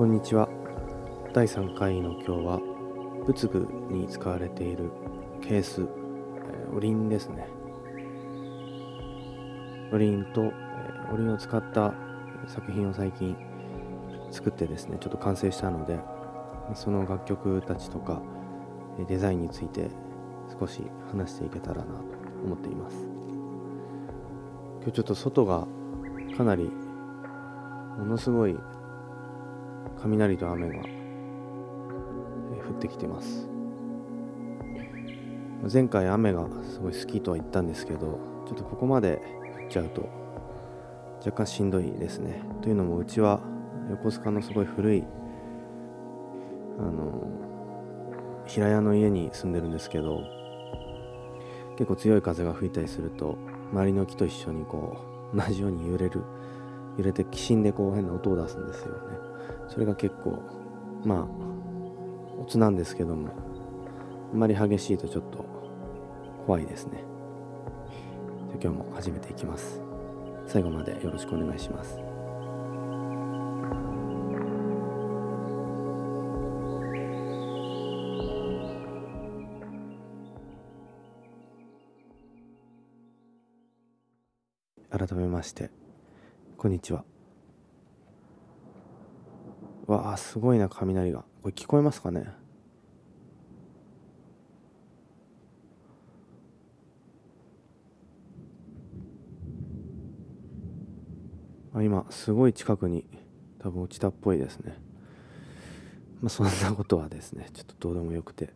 こんにちは。第3回の今日は仏具に使われているケース、えー、おりんですね。おりんと、えー、おりんを使った作品を最近作ってですねちょっと完成したのでその楽曲たちとかデザインについて少し話していけたらなと思っています。今日ちょっと外がかなりものすごい雷と雨が降ってきてます。前回雨がすごい好きとは言ったんですけどちょっとここまで降っちゃうと若干しんどいですね。というのもうちは横須賀のすごい古いあの平屋の家に住んでるんですけど結構強い風が吹いたりすると周りの木と一緒にこう同じように揺れる揺れてきしんでこう変な音を出すんですよね。それが結構まあオツなんですけどもあんまり激しいとちょっと怖いですね。今日も始めていきます。最後までよろしくお願いします。改めましてこんにちは。わあすごいな雷が。これ聞こえますかね？あ今すごい近くに多分落ちたっぽいですね。まあそんなことはですねちょっとどうでもよくて。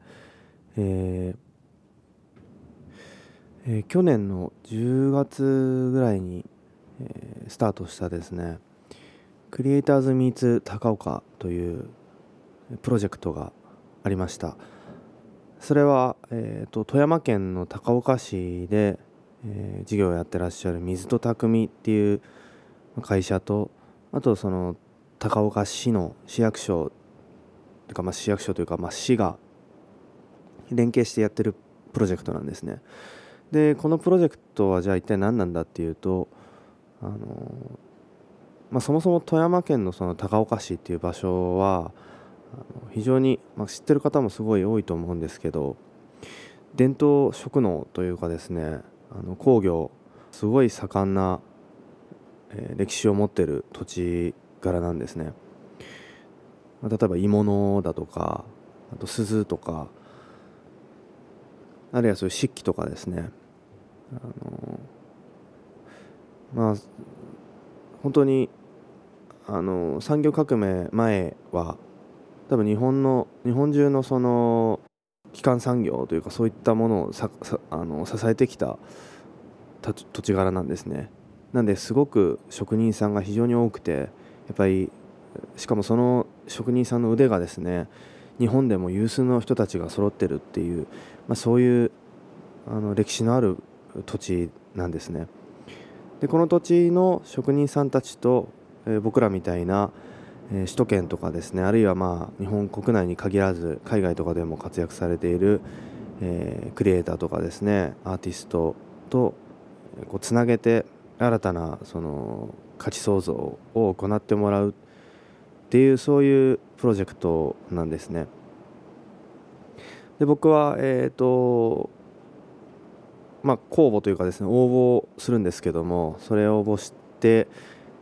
えーえー、去年の10月ぐらいに、えー、スタートしたですねクリエイターズミーツ高岡というプロジェクトがありましたそれは、えーと、富山県の高岡市で、えー、事業をやってらっしゃる水戸匠っていう会社とあとその高岡市の市役所というかまあ市役所というかまあ市が連携してやってるプロジェクトなんですね。でこのプロジェクトはじゃあ一体何なんだっていうとあの、まあ、そもそも富山県のその高岡市っていう場所は非常に、まあ、知ってる方もすごい多いと思うんですけど伝統職能というかですねあの工業すごい盛んな、えー、歴史を持ってる土地柄なんですね、まあ、例えば鋳物だとかあと鈴とかあるいはそういう漆器とかですね。あのまあ本当にあの産業革命前は多分日本の日本中のその基幹産業というかそういったものをさあの支えてきた土地柄なんですね。なんですごく職人さんが非常に多くてやっぱりしかもその職人さんの腕がですね日本でも有数の人たちが揃ってるっていう、まあ、そういうあの歴史のある土地なんですね。でこの土地の職人さんたちと、僕らみたいな、首都圏とかですねあるいはまあ日本国内に限らず海外とかでも活躍されている、え、クリエイターとかですねアーティストとこうつなげて新たなその価値創造を行ってもらうっていうそういうプロジェクトなんですね。で僕は、えーとまあ、公募というかですね応募するんですけどもそれを応募して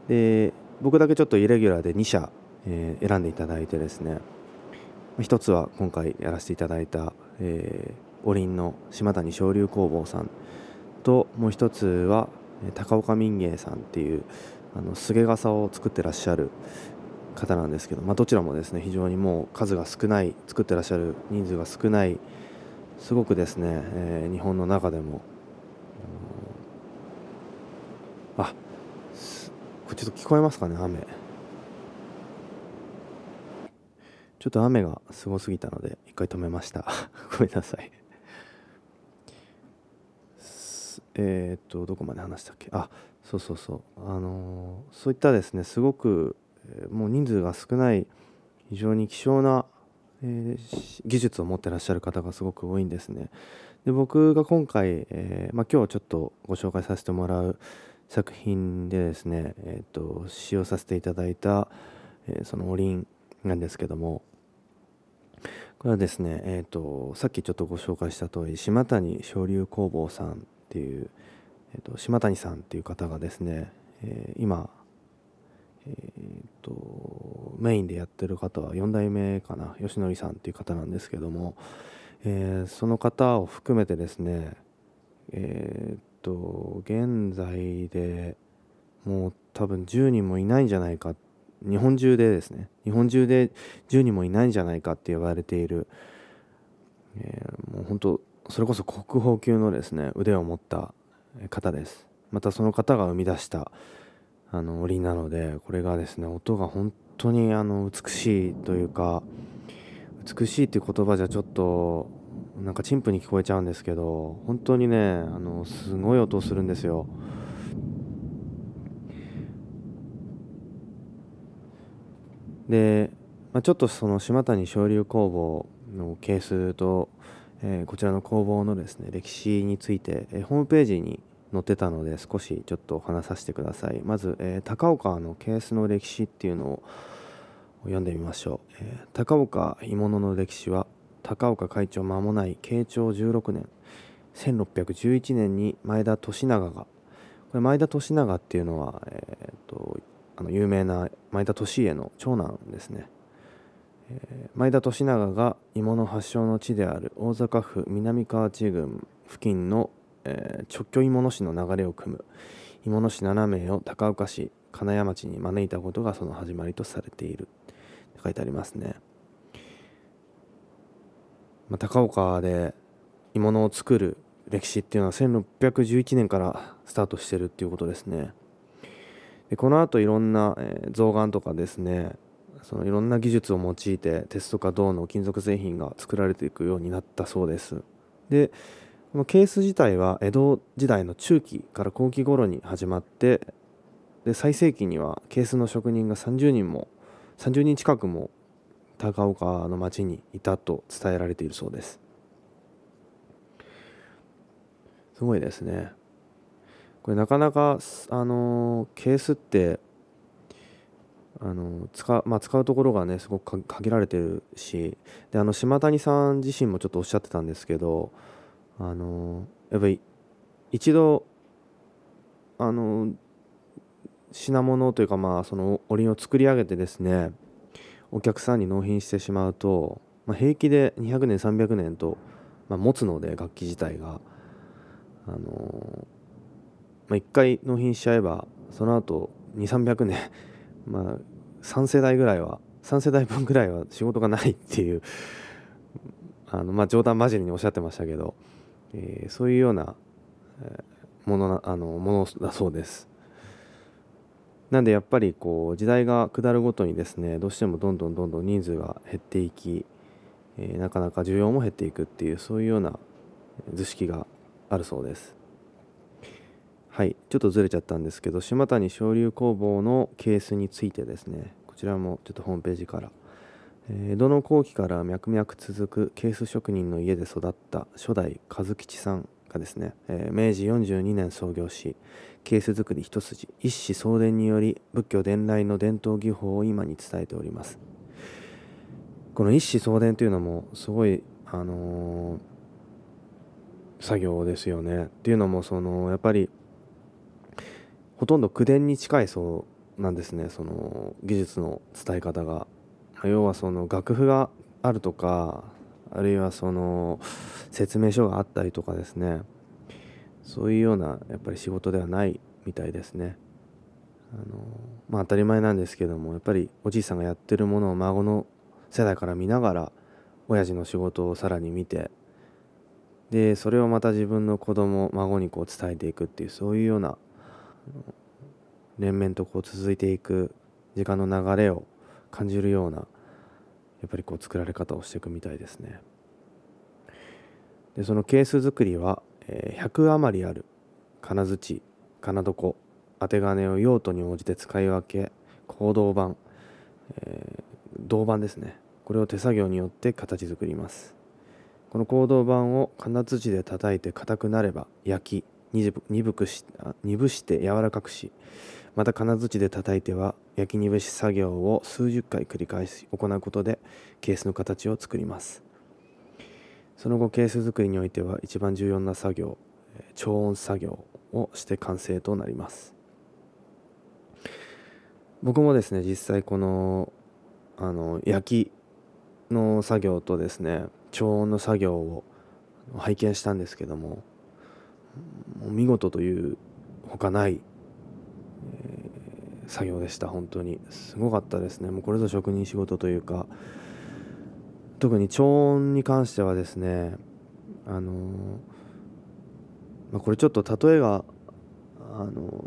で僕だけちょっとイレギュラーで2社、えー、選んでいただいてですね。一つは今回やらせていただいた、えー、おりんの島谷昇竜工房さん。ともう一つは高岡民芸さんっていうあのすげ傘を作ってらっしゃる方なんですけど、まあ、どちらもですね非常にもう数が少ない作ってらっしゃる人数が少ないすごくですね、えー、日本の中でもあちょっと聞こえますかね雨。ちょっと雨がすごすぎたので一回止めました。ごめんなさい。え、っとどこまで話したっけ？あそうそうそう。あのー、そういったですねすごく、もう人数が少ない非常に希少な、えー、技術を持ってらっしゃる方がすごく多いんですね。で僕が今回、えーまあ、今日ちょっとご紹介させてもらう作品でですね、えーと、使用させていただいた、えー、そのおりんなんですけどもこれはですね、えーと、さっきちょっとご紹介した通り島谷昇竜工房さんっていう、えーと、島谷さんっていう方がですね、えー、今、えーと、メインでやってる方は4代目かな吉典さんっていう方なんですけども、えー、その方を含めてですねえー、と現在でもう多分10人もいないんじゃないか。日本中でですね。日本中で10人もいないんじゃないかって言われている、えー、もう本当それこそ国宝級のですね腕を持った方です。またその方が生み出したあの檻なのでこれがですね音が本当にあの美しいというか美しいっていう言葉じゃちょっとなんか陳腐に聞こえちゃうんですけど本当にねあのすごい音するんですよ。で、まあ、ちょっとその島谷昇竜工房のケースと、えー、こちらの工房のですね歴史について、えー、ホームページに載ってたので少しちょっとお話させてください。まず、えー、高岡のケースの歴史っていうのを読んでみましょう、えー、高岡鋳物の歴史は高岡会長間もない慶長16年1611年に前田利長がこれ前田利長っていうのは、えーと、あの有名な前田利家の長男ですね、えー、前田利長が鋳物発祥の地である大阪府南河内郡付近の、えー、直居鋳物市の流れを組む鋳物市7名を高岡市金谷町に招いたことがその始まりとされている書いてありますね。まあ、高岡で鋳物を作る歴史っていうのは1611年からスタートしてるっていうことですね。でこの後いろんな、えー、象眼とかですねそのいろんな技術を用いて鉄とか銅の金属製品が作られていくようになったそうです。でこのケース自体は江戸時代の中期から後期頃に始まってで最盛期にはケースの職人が30人も30人近くも高岡の町にいたと伝えられているそうです。すごいですね。これなかなかあのケースってあの使,、まあ、使うところがねすごく限られてるしであの島谷さん自身もちょっとおっしゃってたんですけどあのやっぱり一度あの品物というかまあそのおりを作り上げてですねお客さんに納品してしまうと、まあ、平気で200年300年と、まあ、持つので楽器自体があのー、まあ、1回納品しちゃえばその後2300年まあ3世代ぐらいは3世代分ぐらいは仕事がないっていうあのまあ冗談交じりにおっしゃってましたけど、えー、そういうようなえものなあのものだそうです。なんでやっぱりこう時代が下るごとにですねどうしてもどんどんどんどん人数が減っていき、えー、なかなか需要も減っていくっていうそういうような図式があるそうです。はいちょっとずれちゃったんですけど島谷昇竜工房のケースについてですねこちらもちょっとホームページから江戸の後期から脈々続くケース職人の家で育った初代和吉さんがですね、えー、明治42年創業しケース作り一筋一子相伝により仏教伝来の伝統技法を今に伝えております。この一子相伝というのもすごいあのー、作業ですよね。っていうのもそのやっぱりほとんど口伝に近いそうなんですね。その技術の伝え方が。要はその楽譜があるとかあるいはその説明書があったりとかですねそういうようなやっぱり仕事ではないみたいですね。あのまあ当たり前なんですけどもやっぱりおじいさんがやってるものを孫の世代から見ながら親父の仕事をさらに見てでそれをまた自分の子供孫にこう伝えていくっていうそういうような連綿とこう続いていく時間の流れを感じるようなやっぱりこう作られ方をしていくみたいですね。でそのケース作りは100余りある金槌金床当て金を用途に応じて使い分け行動板、えー、銅板ですねこれを手作業によって形作りますこの行動板を金槌で叩いて硬くなれば焼き鈍くし鈍して柔らかくしまた金槌で叩いては焼きにべし作業を数十回繰り返し行うことでケースの形を作ります。その後ケース作りにおいては一番重要な作業超音作業をして完成となります。僕もですね実際このあの焼きの作業とですね超音の作業を拝見したんですけども見事というほかない、作業でした本当に。すごかったですね。もうこれぞ職人仕事というか。特に超音に関してはですねあの、まあ、これちょっと例えがあの、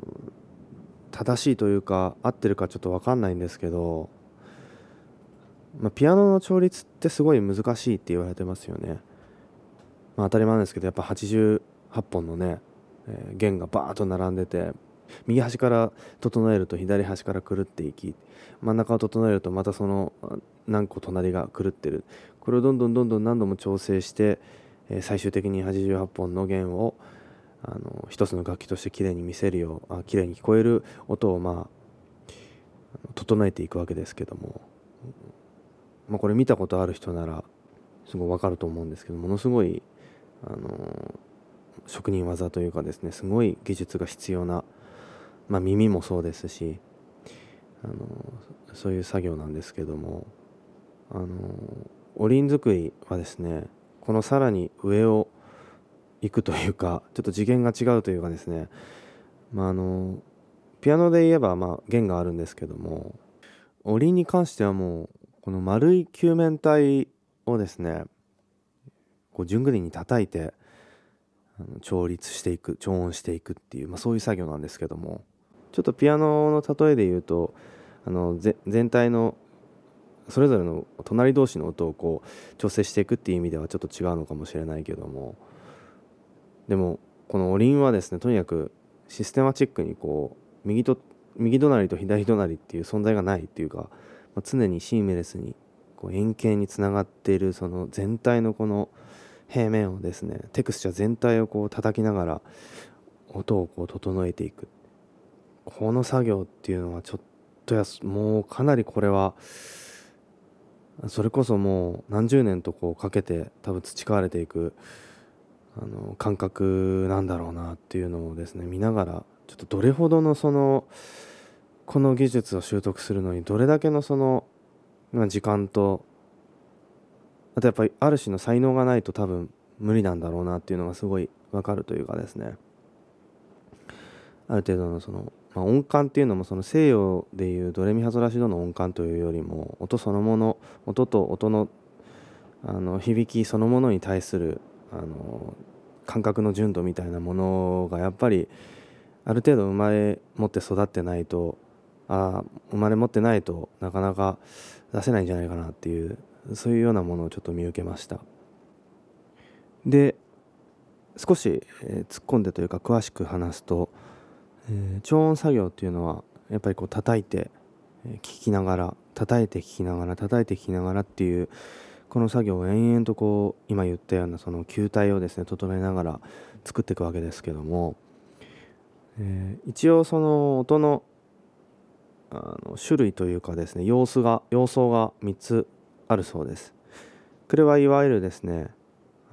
正しいというか合ってるかちょっと分かんないんですけど、まあ、ピアノの調律ってすごい難しいって言われてますよね。まあ、当たり前なんですけどやっぱ88本のね、えー、弦がバーッと並んでて右端から整えると左端から狂っていき真ん中を整えるとまたその何個隣が狂ってる。これをどんどんどんどん何度も調整して、え、最終的に88本の弦をあの一つの楽器として綺麗に見せるようあ綺麗に聞こえる音をまあ整えていくわけですけども、まあ、これ見たことある人ならすごい分かると思うんですけどものすごいあの職人技というかですねすごい技術が必要な、まあ、耳もそうですしあのそういう作業なんですけどもあのおりん作りはですねこのさらに上を行くというかちょっと次元が違うというかですねまああのピアノで言えばまあ弦があるんですけどもおりんに関してはもうこの丸い球面体をですねこう順繰りに叩いて調律していく調音していくっていう、まあ、そういう作業なんですけどもちょっとピアノの例えで言うとあの全体のそれぞれの隣同士の音をこう調整していくっていう意味ではちょっと違うのかもしれないけども。でもこのおりんはですねとにかくシステマチックにこう右と右隣と左隣っていう存在がないっていうか、まあ、常にシームレスにこう円形につながっているその全体のこの平面をですねテクスチャ全体をこう叩きながら音をこう整えていく。この作業っていうのはちょっとやもうかなりこれはそれこそもう何十年とこうかけて多分培われていくあの感覚なんだろうなっていうのをですね見ながらちょっとどれほどのそのこの技術を習得するのにどれだけのその時間とあとやっぱりある種の才能がないと多分無理なんだろうなっていうのがすごいわかるというかですね。ある程度のその、まあ、音感っていうのもその西洋でいうドレミファソラシドの音感というよりも音そのもの音と音のあの響きそのものに対するあの感覚の純度みたいなものがやっぱりある程度生まれ持って育ってないとあ生まれ持ってないとなかなか出せないんじゃないかなっていうそういうようなものをちょっと見受けました。で少し、え、突っ込んでというか詳しく話すと、えー、超音作業っていうのはやっぱりこう叩いて、えー、聞きながら叩いて聞きながら叩いて聞きながらっていうこの作業を延々とこう今言ったようなその球体をですね整えながら作っていくわけですけども、えー、一応その音のあの種類というかですね様子が様相が3つあるそうです。これはいわゆるですね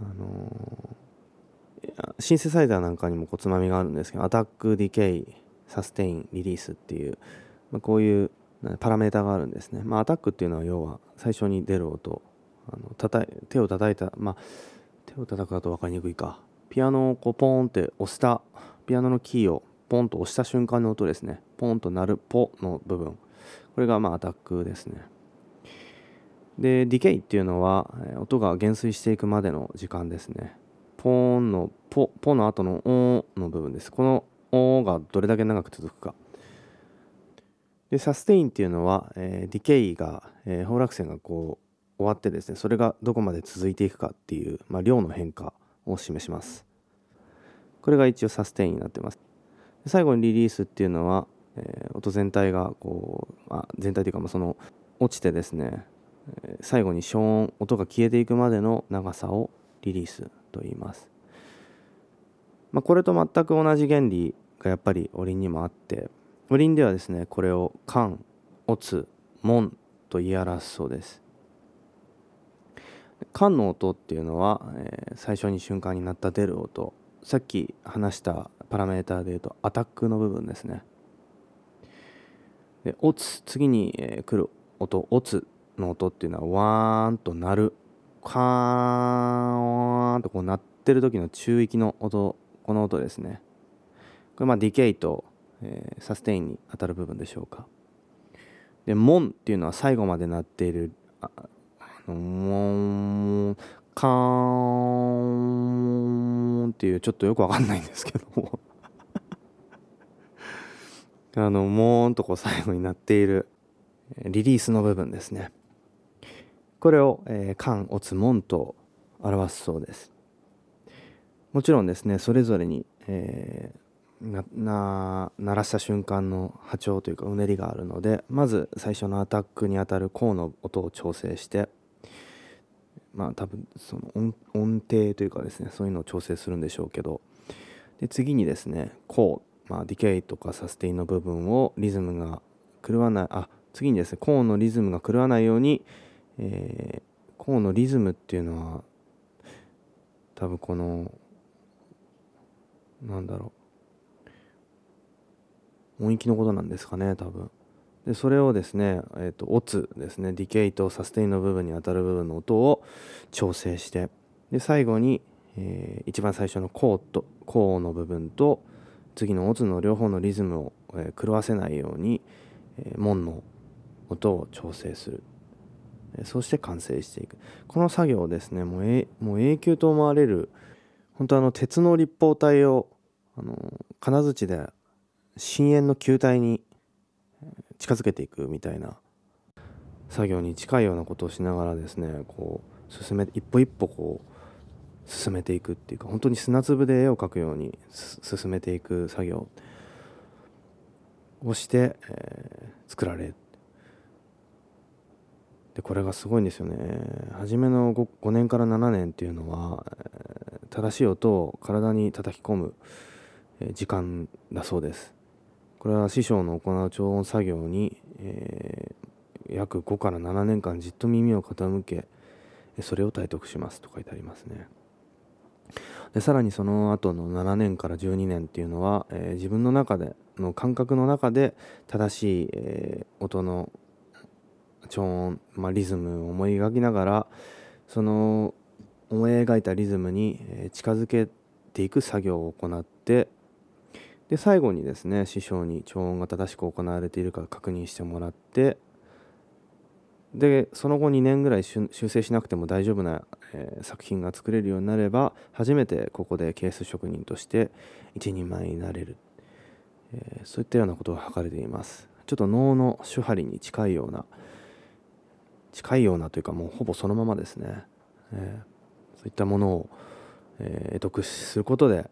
あのー、シンセサイザーなんかにもこうつまみがあるんですけどアタックディケイサステインリリースっていう、まあ、こういうパラメータがあるんですね、まあ、アタックっていうのは要は最初に出る音。あの叩い手を叩いたまあ手を叩くだと分かりにくいか。ピアノをこうポーンって押したピアノのキーをポンと押した瞬間の音ですね。ポンと鳴るポの部分。これがまあアタックですね。でディケイっていうのは音が減衰していくまでの時間ですね。ポーンのポポの後のオーの部分です。このオがどれだけ長く続くか。でサステインっていうのは、えー、ディケイが、えー、包絡線がこう終わってですねそれがどこまで続いていくかっていう、まあ、量の変化を示します。これが一応サステインになってます。最後にリリースっていうのは、えー、音全体がこう、まあ、全体というかまあその落ちてですね最後に消音音が消えていくまでの長さをリリースと言います、まあ、これと全く同じ原理がやっぱりおりんにもあっておりんではですねこれを「カン」「オツ」「モン」と言い表すそうです。カンの音っていうのは、えー、最初に瞬間になった出る音。さっき話したパラメーターでいうとアタックの部分ですね。でオツ次に、えー、来る音オツの音っていうのはワーンと鳴るカーンとこう鳴ってる時の中域の音この音ですね。これまあディケイと、えー、サステインに当たる部分でしょうか。でモンっていうのは最後まで鳴っているあのモンカーンっていうちょっとよくわかんないんですけども。あのモーンとこう最後になっているリリースの部分ですね。これを、えー、カン、オツ、モンと表すそうです。もちろんですねそれぞれに、えー、な鳴らした瞬間の波長というかうねりがあるのでまず最初のアタックにあたるコーの音を調整してまあ多分その音音程というかですねそういうのを調整するんでしょうけどで次にですねコー、まあ、ディケイとかサステインの部分をリズムが狂わないあ次にですねコーンのリズムが狂わないように、えー、コーのリズムっていうのは多分このなんだろう音域のことなんですかね多分。でそれをですね、えーと、オツですねディケイとサステインの部分に当たる部分の音を調整してで最後に、えー、一番最初のコーとコーの部分と次のオツの両方のリズムを、えー、狂わせないように、えー、門の音を調整する、そして完成していく。この作業をですねもう,、えもう永久と思われる本当あの鉄の立方体をあの金槌で深淵の球体に近づけていくみたいな作業に近いようなことをしながらですねこう進め一歩一歩こう進めていくっていうか本当に砂粒で絵を描くように進めていく作業をして、えー、作られでこれがすごいんですよね。初めの 5, 5年から7年っていうのは、正しい音を体に叩き込む、時間だそうです。これは師匠の行う超音作業に、えー、約5から7年間じっと耳を傾けそれを体得しますと書いてありますね。でさらにその後の7年から12年っていうのは、えー、自分の中での感覚の中で正しい、えー、音の超音、まあ、リズムを思い描きながらその思い描いたリズムに近づけていく作業を行ってで最後にですね師匠に超音が正しく行われているか確認してもらってでその後2年ぐらい修正しなくても大丈夫な、えー、作品が作れるようになれば初めてここでケース職人として一人前になれる、えー、そういったようなことが書かれています。ちょっと能の手張りに近いような近いようなというかもうほぼそのままですね、えー、そういったものを、えー、得することで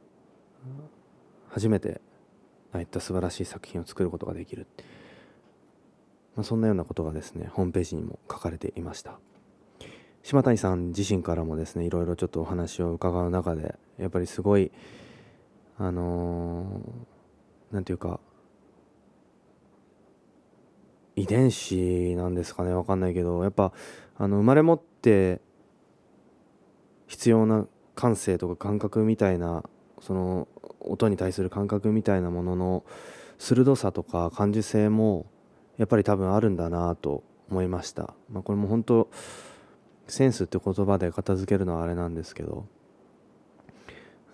初めてああいった素晴らしい作品を作ることができる、まあ、そんなようなことがですねホームページにも書かれていました。島谷さん自身からもですねいろいろちょっとお話を伺う中でやっぱりすごいあの何、ー、て言うか遺伝子なんですかね。分かんないけどやっぱあの生まれ持って必要な感性とか感覚みたいなその音に対する感覚みたいなものの鋭さとか感受性もやっぱり多分あるんだなと思いました、まあ、これも本当センスって言葉で片付けるのはあれなんですけど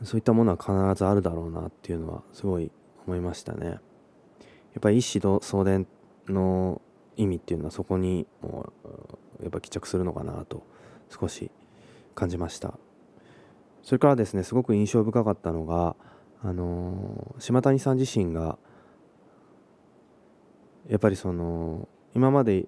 そういったものは必ずあるだろうなっていうのはすごい思いましたね。やっぱり一子相伝の意味っていうのはそこにもうやっぱ帰着するのかなと少し感じました。それからですねすごく印象深かったのがあの島谷さん自身がやっぱりその今まで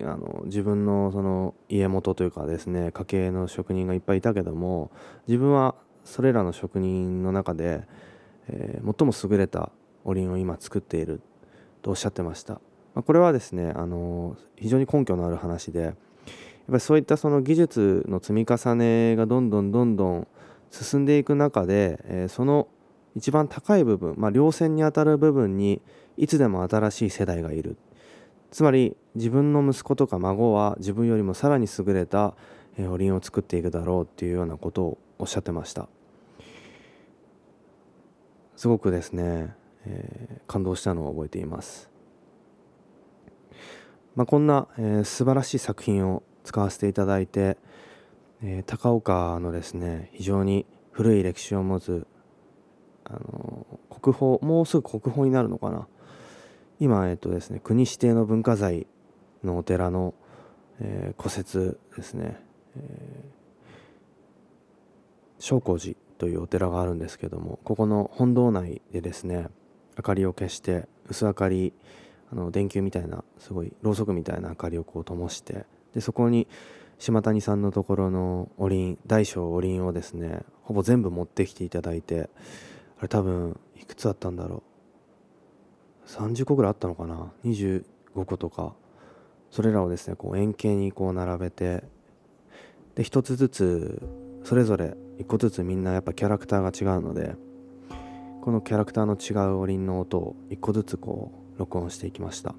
あの自分のその家元というかですね家系の職人がいっぱいいたけども自分はそれらの職人の中で、えー、最も優れたおりんを今作っているとおっしゃってました、まあ、これはですねあの非常に根拠のある話でやっぱりそういったその技術の積み重ねがどんどんどんどん進んでいく中で、え、その一番高い部分、まあ、稜線にあたる部分にいつでも新しい世代がいる。つまり自分の息子とか孫は自分よりもさらに優れたおりんを作っていくだろうっていうようなことをおっしゃってました。すごくですね、えー、感動したのを覚えています、まあ、こんな、えー、素晴らしい作品を使わせていただいて、えー、高岡のですね非常に古い歴史を持つあの国宝もうすぐ国宝になるのかな。今えっとですね国指定の文化財のお寺の、えー、古説ですね、えー、正光寺というお寺があるんですけどもここの本堂内でですね明かりを消して薄明かりあの電球みたいなすごいろうそくみたいな明かりをこう灯してでそこに島谷さんのところのおりん大小おりんをですねほぼ全部持ってきていただいてあれ多分いくつあったんだろう。30個ぐらいあったのかな？25個とか。それらをですねこう円形にこう並べてで一つずつそれぞれ一個ずつみんなやっぱキャラクターが違うのでこのキャラクターの違うおりんの音を一個ずつこう録音していきました。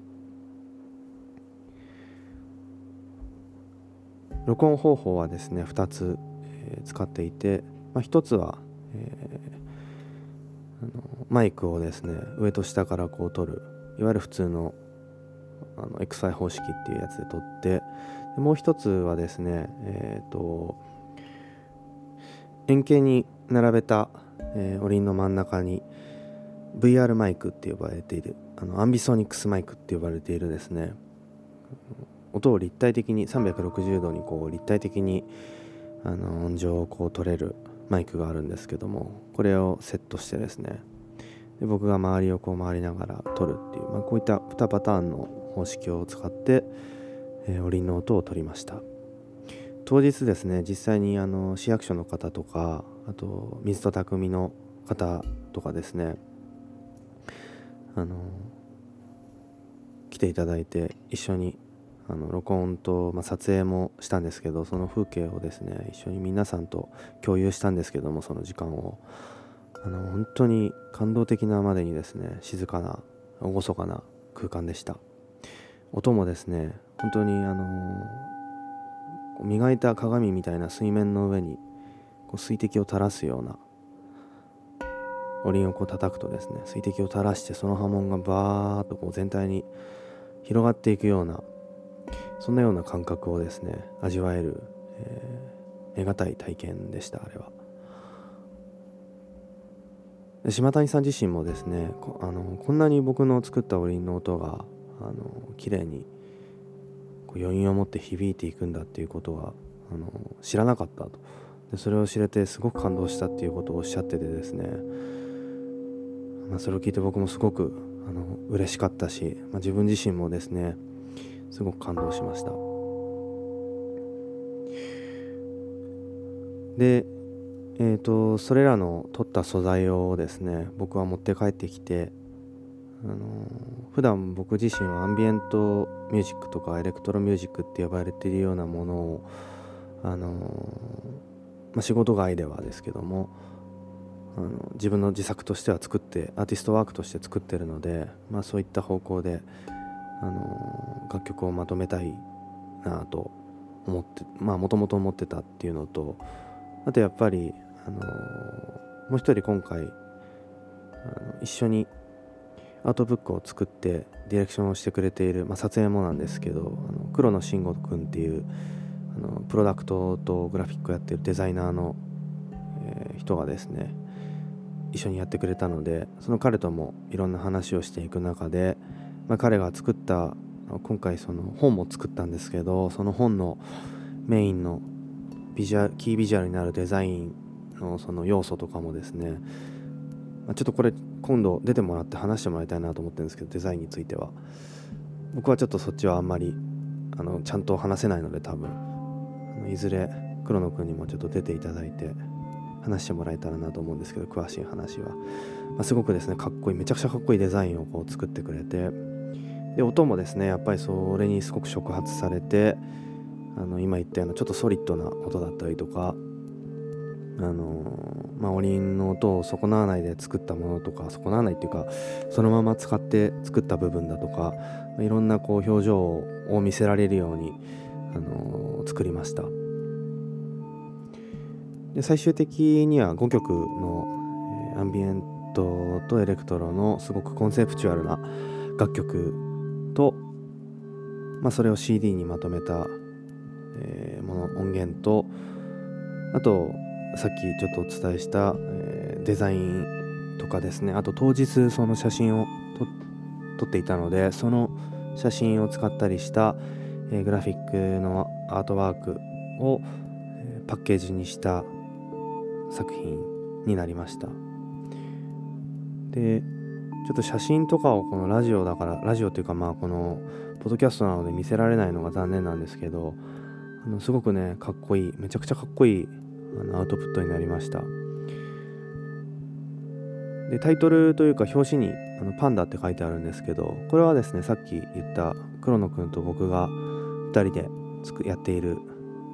録音方法はですね2つ、えー、使っていて、まあ、1つは、えーあのマイクをですね上と下からこう撮るいわゆる普通のあの XI 方式っていうやつで撮ってもう一つはですねえっ、ー、と円形に並べた、えー、おりんの真ん中に VR マイクって呼ばれているあのアンビソニックスマイクって呼ばれているですね。音を立体的に360度にこう立体的にあの音情をこう取れるマイクがあるんですけどもこれをセットしてですね。で僕が周りをこう回りながら撮るっていう、まあ、こういった2パターンの方式を使って、えー、おりんの音を取りました。当日ですね実際にあの市役所の方とかあと水戸匠の方とかですねあの来ていただいて一緒にあの録音と、まあ、撮影もしたんですけどその風景をですね一緒に皆さんと共有したんですけどもその時間を。あの本当に感動的なまでにですね静かな厳かな空間でした。音もですね本当にあの磨いた鏡みたいな水面の上にこう水滴を垂らすようなおりんをこう叩くとですね水滴を垂らしてその波紋がバーッとこう全体に広がっていくようなそんなような感覚をですね味わえる、えー、得難い体験でしたあれは。島谷さん自身もですねこあのこんなに僕の作ったおりんの音があの綺麗に余韻を持って響いていくんだっていうことはあの知らなかったと。でそれを知れてすごく感動したっていうことをおっしゃっててですね、まあ、それを聞いて僕もすごくあの嬉しかったし、まあ、自分自身もですねすごく感動しました。でえーと、それらの取った素材をですね僕は持って帰ってきてあの普段僕自身はアンビエントミュージックとかエレクトロミュージックって呼ばれているようなものをあの、まあ、仕事外ではですけどもあの自分の自作としては作ってアーティストワークとして作ってるので、まあ、そういった方向であの楽曲をまとめたいなと思ってまあもともと思ってたっていうのとあとやっぱり、あのもう一人今回あの一緒にアートブックを作ってディレクションをしてくれている、まあ、撮影もなんですけどあの黒野慎吾君っていうあのプロダクトとグラフィックをやってるデザイナーの、えー、人がですね一緒にやってくれたのでその彼ともいろんな話をしていく中で、まあ、彼が作った今回その本も作ったんですけどその本のメインのビジュアルキービジュアルになるデザインのその要素とかもですね、ちょっとこれ今度出てもらって話してもらいたいなと思ってるんですけどデザインについては。僕はちょっとそっちはあんまりあのちゃんと話せないので多分。いずれ黒野くんにもちょっと出ていただいて話してもらえたらなと思うんですけど詳しい話は、まあ、すごくですねかっこいいめちゃくちゃかっこいいデザインをこう作ってくれて。で音もですねやっぱりそれにすごく触発されてあの今言ったようなちょっとソリッドな音だったりとかあのまあ、おりんの音を損なわないで作ったものとか損なわないっていうかそのまま使って作った部分だとかいろんなこう表情を見せられるように、あの作りました。で最終的には5曲の、えー、アンビエントとエレクトロのすごくコンセプチュアルな楽曲と、まあ、それを CD にまとめた、えー、もの音源とあとさっきちょっとお伝えした、え、デザインとかですね。あと当日その写真を撮っていたのでその写真を使ったりした、え、グラフィックのアートワークを、え、パッケージにした作品になりました。でちょっと写真とかをこのラジオだからラジオというかまあこのポッドキャストなので見せられないのが残念なんですけどあのすごくねかっこいいめちゃくちゃかっこいいあのアウトプットになりました。でタイトルというか表紙にあのパンダって書いてあるんですけどこれはですねさっき言った黒野くんと僕が2人でやっている、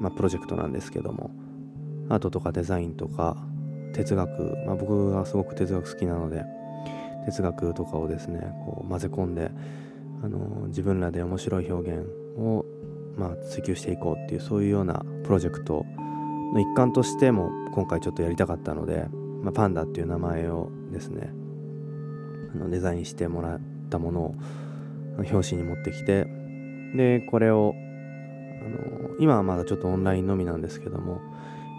まあ、プロジェクトなんですけどもアートとかデザインとか哲学、まあ、僕がすごく哲学好きなので哲学とかをですねこう混ぜ込んであの自分らで面白い表現を、まあ、追求していこうっていうそういうようなプロジェクトの一環としても今回ちょっとやりたかったので、まあ、パンダっていう名前をですねあのデザインしてもらったものを表紙に持ってきてでこれをあの今はまだちょっとオンラインのみなんですけども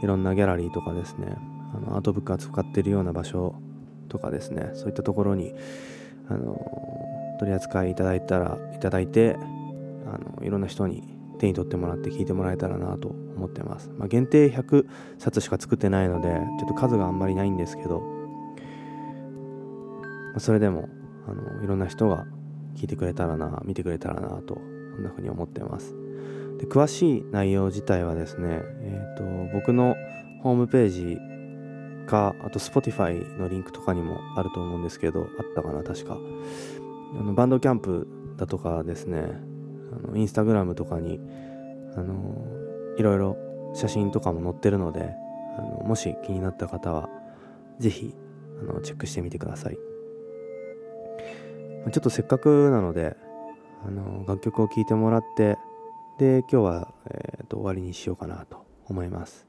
いろんなギャラリーとかですねあのアートブック扱ってるような場所とかですねそういったところにあの取り扱いいただいたらいただいてあのいろんな人に手に取ってもらって聞いてもらえたらなと思ってます、まあ、限定100冊しか作ってないのでちょっと数があんまりないんですけど、まあ、それでもあのいろんな人が聞いてくれたらな見てくれたらなとこんな風に思ってます。で詳しい内容自体はですね、えーと、僕のホームページかあと Spotify のリンクとかにもあると思うんですけどあったかな確か。あのバンドキャンプだとかですねあのインスタグラムとかにあのいろいろ写真とかも載ってるのであのもし気になった方は是非あのチェックしてみてください。ちょっとせっかくなのであの楽曲を聴いてもらってで今日は、えーと、終わりにしようかなと思います。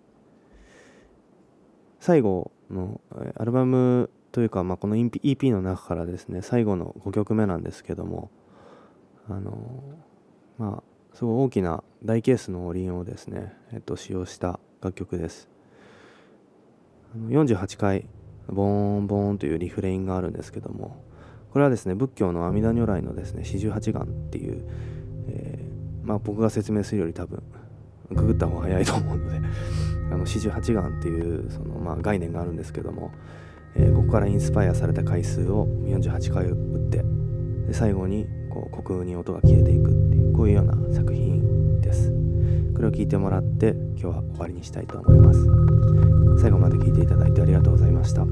最後のアルバムというか、まあ、この EP の中からですね最後の5曲目なんですけどもあのまあすごい大きな大ケースのオリンをですね、えっと、使用した楽曲です。48回ボーンボーンというリフレインがあるんですけどもこれはですね仏教の阿弥陀如来のですね四十八願っていう、えー、まあ僕が説明するより多分ググった方が早いと思うのであの四十八願っていうその、まあ、概念があるんですけども、えー、ここからインスパイアされた回数を48回打ってで最後にこう虚空に音が消えていくこういうような作品です。これを聞いてもらって今日は終わりにしたいと思います。最後まで聞いていただいてありがとうございました。